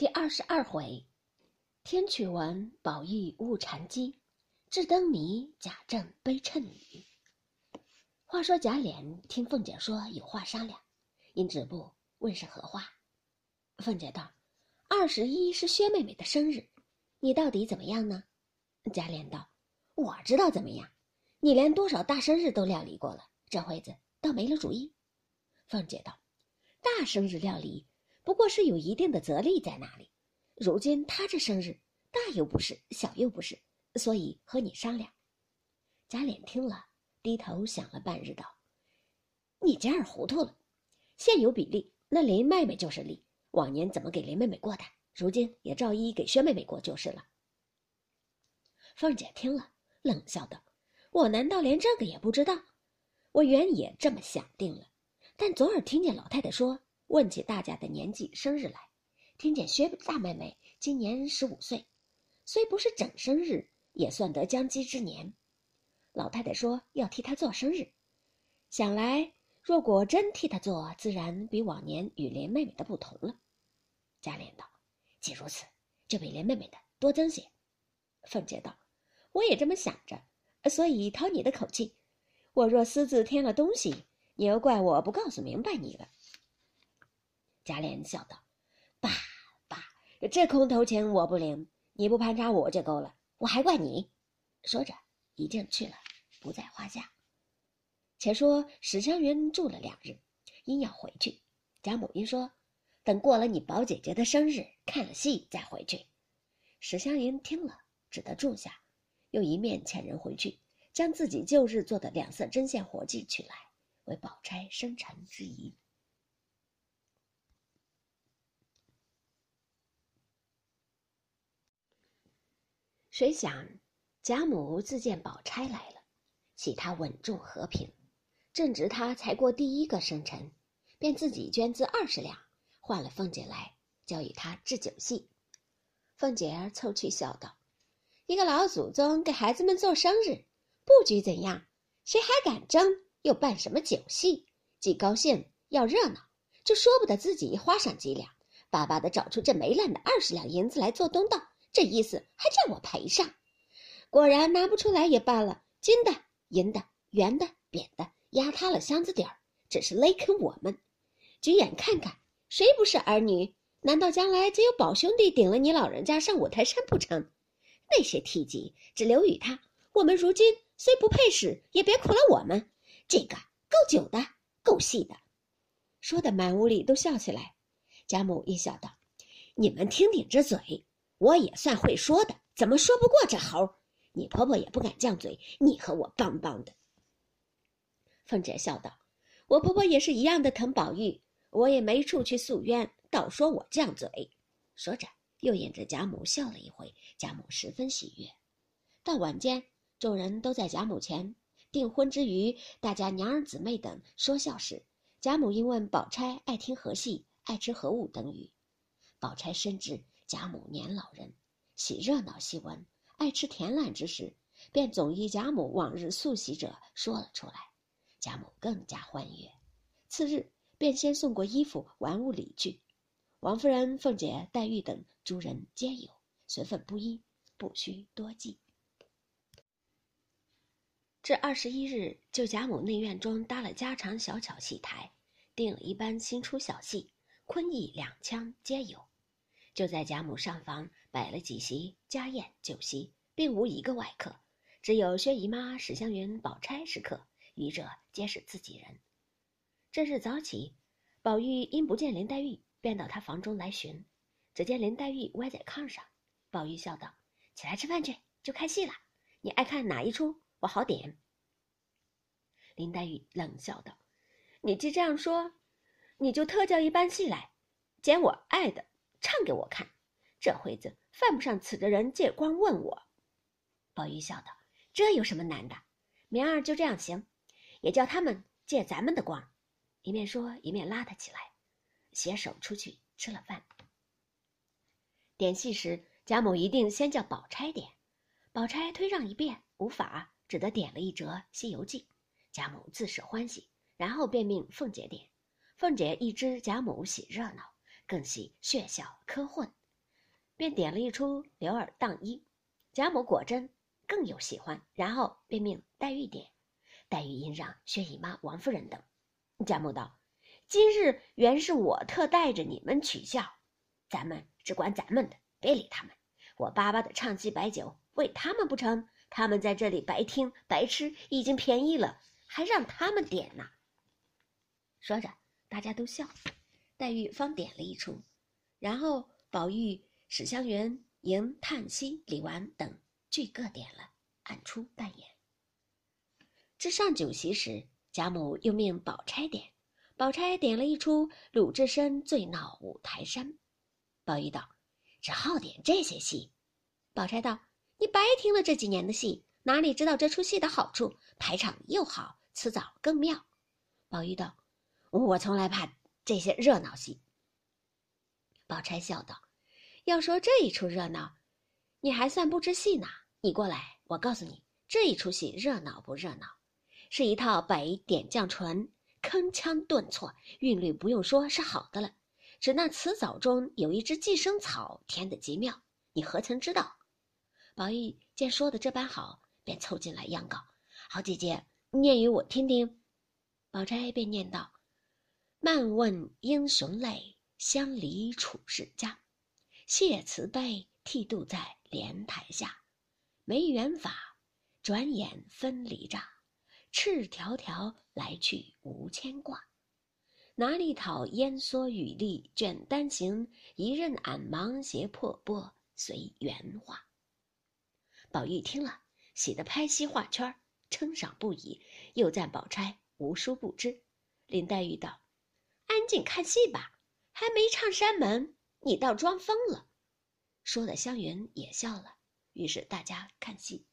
第二十二回，天曲文，宝玉误禅机，智灯谜，贾政悲谶语。话说贾琏听凤姐说有话商量，因止步问是何话。凤姐道：“二十一是薛妹妹的生日，你到底怎么样呢？”贾琏道：“我知道怎么样，你连多少大生日都料理过了，这会子倒没了主意。”凤姐道：“大生日料理。”不过是有一定的责力在那里，如今他这生日，大又不是，小又不是，所以和你商量。贾琏听了，低头想了半日，道：“你今儿糊涂了，现有比例，那林妹妹就是例。往年怎么给林妹妹过的，如今也照一给薛妹妹过就是了。”凤姐听了，冷笑道：“我难道连这个也不知道？我原也这么想定了，但昨儿听见老太太说。”问起大家的年纪、生日来，听见薛大妹妹今年十五岁，虽不是整生日，也算得将笄之年。老太太说要替她做生日，想来若果真替她做，自然比往年与莲妹妹的不同了。贾琏道：“既如此，就比莲妹妹的多增些。”凤姐道：“我也这么想着，所以讨你的口气。我若私自添了东西，你又怪我不告诉明白你了。”贾琏笑道：“爸爸，这空头钱我不领，你不盘查我就够了，我还怪你。”说着，已经去了，不在话下。且说史湘云住了两日，因要回去。贾母因说：“等过了你宝姐姐的生日，看了戏再回去。”史湘云听了，只得住下，又一面遣人回去，将自己旧日做的两色针线活计取来，为宝钗生辰之仪。谁想，贾母自见宝钗来了，喜她稳重和平，正值她才过第一个生辰，便自己捐资二十两，换了凤姐来，交与她置酒戏。凤姐儿凑去笑道：“一个老祖宗给孩子们做生日，布局怎样？谁还敢争？又办什么酒戏？既高兴要热闹，就说不得自己花上几两，巴巴的找出这没烂的二十两银子来做东道。”这意思还叫我赔上，果然拿不出来也罢了。金的、银的、圆的、扁的，压塌了箱子底儿，只是勒坑我们。举眼看看，谁不是儿女？难道将来只有宝兄弟顶了你老人家上五台山不成？那些梯级只留与他。我们如今虽不配使，也别苦了我们。这个够久的，够细的。说的满屋里都笑起来。贾母一笑道：“你们听听这嘴。”我也算会说的，怎么说不过这猴？你婆婆也不敢犟嘴，你和我棒棒的。凤姐笑道：“我婆婆也是一样的疼宝玉，我也没处去诉冤，倒说我犟嘴。”说着，又引着贾母笑了一回。贾母十分喜悦。到晚间，众人都在贾母前订婚之余，大家娘儿姊妹等说笑时，贾母因问宝钗爱听何戏，爱吃何物等语，宝钗深知。贾母年老人，喜热闹戏文，爱吃甜烂之食，便总依贾母往日素喜者说了出来。贾母更加欢悦。次日便先送过衣服、玩物礼去。王夫人、凤姐、黛玉等诸人皆有，随份不一，不需多记。至二十一日，就贾母内院中搭了家常小巧戏台，定了一班新出小戏，昆弋两腔皆有。就在贾母上房摆了几席家宴酒席，并无一个外客，只有薛姨妈、史湘云、宝钗是客，余者皆是自己人。这日早起，宝玉因不见林黛玉，便到她房中来寻，只见林黛玉歪在炕上。宝玉笑道：“起来吃饭去，就开戏了。你爱看哪一出，我好点。”林黛玉冷笑道：“你既这样说，你就特叫一班戏来，拣我爱的。”唱给我看，这会子犯不上此的人借光问我。宝玉笑道：“这有什么难的？明儿就这样行，也叫他们借咱们的光。”一面说，一面拉他起来，携手出去吃了饭。点戏时，贾母一定先叫宝钗点，宝钗推让一遍无法，只得点了一折《西游记》。贾母自是欢喜，然后便命凤姐点。凤姐一知贾母喜热闹。更喜血笑科混，便点了一出《刘尔当衣》，贾母果真更有喜欢，然后便命黛玉点，黛玉因让薛姨妈、王夫人等。贾母道：“今日原是我特带着你们取笑，咱们只管咱们的，别理他们。我巴巴的唱戏摆酒，为他们不成？他们在这里白听白吃，已经便宜了，还让他们点呢。”说着，大家都笑。黛玉方点了一出，然后宝玉、史湘云、迎、叹息、李纨等俱各点了，暗出扮演。至上酒席时。贾母又命宝钗点，宝钗点了一出鲁智深醉闹五台山。宝玉道：“只好点这些戏。”宝钗道：“你白听了这几年的戏，哪里知道这出戏的好处？排场又好，词藻更妙。”宝玉道：“我从来怕这些热闹戏。”宝钗笑道：“要说这一出热闹，你还算不知戏呢。你过来，我告诉你，这一出戏热闹不热闹？”是一套北点将唇，铿锵顿挫，韵律不用说是好的了。只那词藻中有一只寄生草，填得极妙，你何曾知道？宝玉见说的这般好，便凑进来央告：“好姐姐，念与我听听。”宝钗便念道：“漫问英雄泪，相离处世家。谢慈悲，剃度在莲台下。没缘法，转眼分离乍。”赤条条来去无牵挂，哪里讨烟蓑雨笠卷单行？一任俺芒鞋破钵随缘化。宝玉听了，喜得拍膝画圈，称赏不已，又赞宝钗无书不知。林黛玉道：“安静看戏吧，还没唱山门，你倒装疯了。”说的香云也笑了，于是大家看戏。